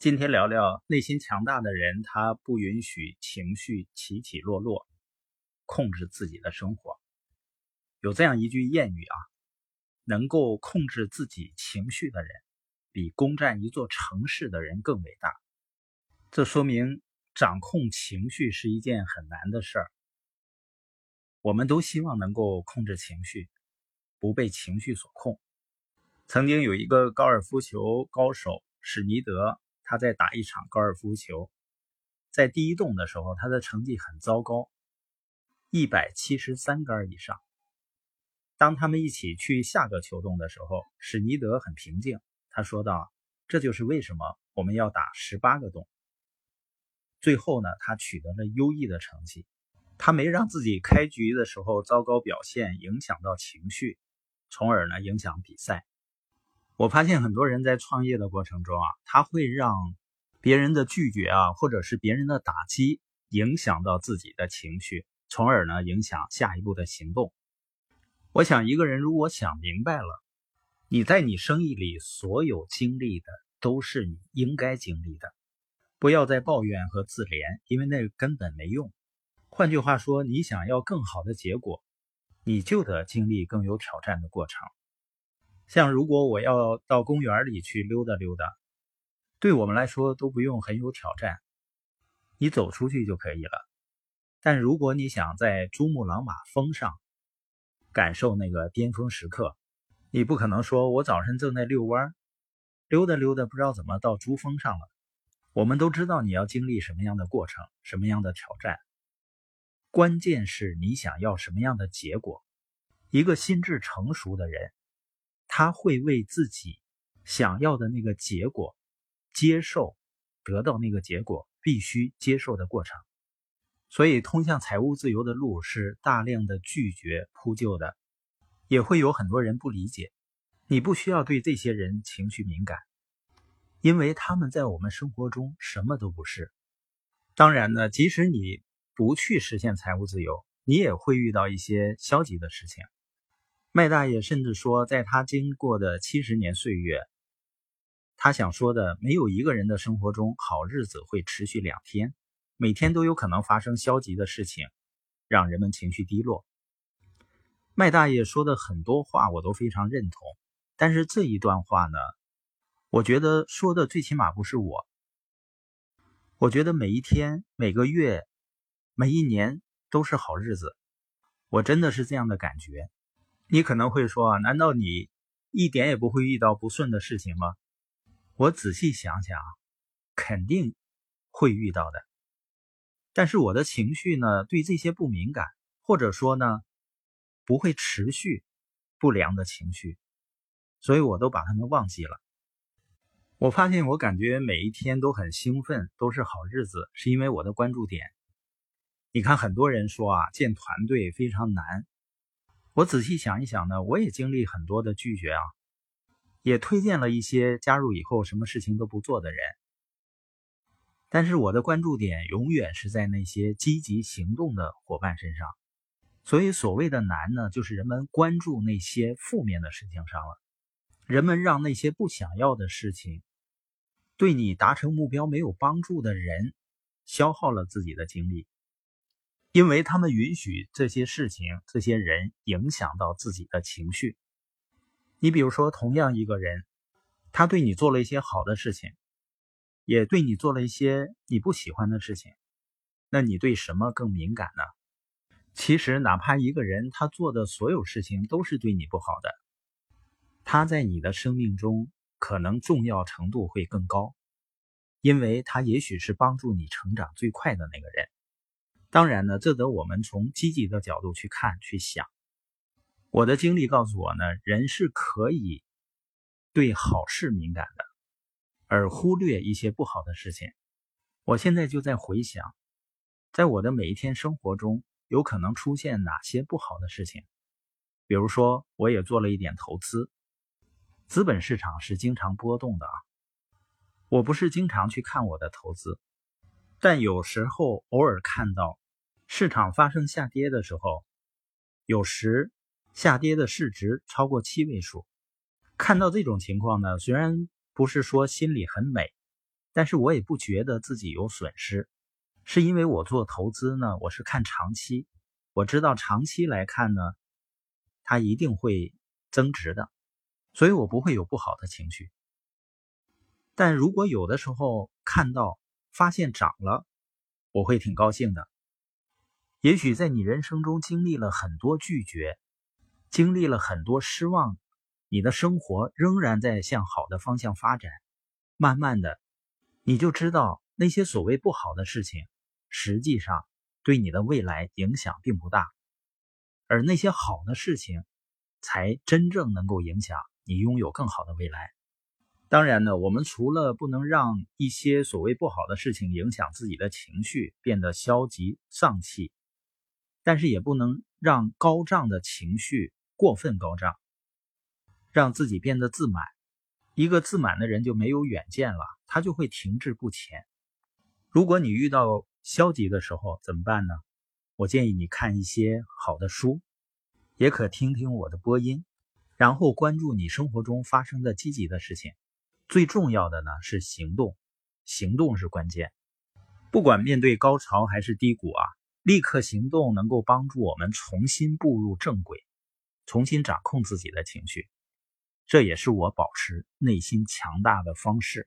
今天聊聊内心强大的人，他不允许情绪起起落落，控制自己的生活。有这样一句谚语啊，能够控制自己情绪的人，比攻占一座城市的人更伟大。这说明掌控情绪是一件很难的事儿。我们都希望能够控制情绪，不被情绪所控。曾经有一个高尔夫球高手史尼德。他在打一场高尔夫球，在第一洞的时候，他的成绩很糟糕，一百七十三杆以上。当他们一起去下个球洞的时候，史尼德很平静，他说道：“这就是为什么我们要打十八个洞。”最后呢，他取得了优异的成绩，他没让自己开局的时候糟糕表现影响到情绪，从而呢影响比赛。我发现很多人在创业的过程中啊，他会让别人的拒绝啊，或者是别人的打击影响到自己的情绪，从而呢影响下一步的行动。我想一个人如果想明白了，你在你生意里所有经历的都是你应该经历的，不要再抱怨和自怜，因为那根本没用。换句话说，你想要更好的结果，你就得经历更有挑战的过程。像如果我要到公园里去溜达溜达，对我们来说都不用很有挑战，你走出去就可以了。但如果你想在珠穆朗玛峰上感受那个巅峰时刻，你不可能说我早晨正在遛弯，溜达溜达不知道怎么到珠峰上了。我们都知道你要经历什么样的过程，什么样的挑战，关键是你想要什么样的结果。一个心智成熟的人。他会为自己想要的那个结果接受，得到那个结果必须接受的过程。所以，通向财务自由的路是大量的拒绝铺就的，也会有很多人不理解。你不需要对这些人情绪敏感，因为他们在我们生活中什么都不是。当然呢，即使你不去实现财务自由，你也会遇到一些消极的事情。麦大爷甚至说，在他经过的七十年岁月，他想说的，没有一个人的生活中好日子会持续两天，每天都有可能发生消极的事情，让人们情绪低落。麦大爷说的很多话我都非常认同，但是这一段话呢，我觉得说的最起码不是我。我觉得每一天、每个月、每一年都是好日子，我真的是这样的感觉。你可能会说啊，难道你一点也不会遇到不顺的事情吗？我仔细想想，肯定会遇到的。但是我的情绪呢，对这些不敏感，或者说呢，不会持续不良的情绪，所以我都把他们忘记了。我发现我感觉每一天都很兴奋，都是好日子，是因为我的关注点。你看，很多人说啊，建团队非常难。我仔细想一想呢，我也经历很多的拒绝啊，也推荐了一些加入以后什么事情都不做的人。但是我的关注点永远是在那些积极行动的伙伴身上。所以所谓的难呢，就是人们关注那些负面的事情上了，人们让那些不想要的事情，对你达成目标没有帮助的人，消耗了自己的精力。因为他们允许这些事情、这些人影响到自己的情绪。你比如说，同样一个人，他对你做了一些好的事情，也对你做了一些你不喜欢的事情，那你对什么更敏感呢？其实，哪怕一个人他做的所有事情都是对你不好的，他在你的生命中可能重要程度会更高，因为他也许是帮助你成长最快的那个人。当然呢，这得我们从积极的角度去看、去想。我的经历告诉我呢，人是可以对好事敏感的，而忽略一些不好的事情。我现在就在回想，在我的每一天生活中，有可能出现哪些不好的事情。比如说，我也做了一点投资，资本市场是经常波动的啊。我不是经常去看我的投资，但有时候偶尔看到。市场发生下跌的时候，有时下跌的市值超过七位数。看到这种情况呢，虽然不是说心里很美，但是我也不觉得自己有损失，是因为我做投资呢，我是看长期，我知道长期来看呢，它一定会增值的，所以我不会有不好的情绪。但如果有的时候看到发现涨了，我会挺高兴的。也许在你人生中经历了很多拒绝，经历了很多失望，你的生活仍然在向好的方向发展。慢慢的，你就知道那些所谓不好的事情，实际上对你的未来影响并不大，而那些好的事情，才真正能够影响你拥有更好的未来。当然呢，我们除了不能让一些所谓不好的事情影响自己的情绪，变得消极丧气。但是也不能让高涨的情绪过分高涨，让自己变得自满。一个自满的人就没有远见了，他就会停滞不前。如果你遇到消极的时候怎么办呢？我建议你看一些好的书，也可听听我的播音，然后关注你生活中发生的积极的事情。最重要的呢是行动，行动是关键。不管面对高潮还是低谷啊。立刻行动能够帮助我们重新步入正轨，重新掌控自己的情绪，这也是我保持内心强大的方式。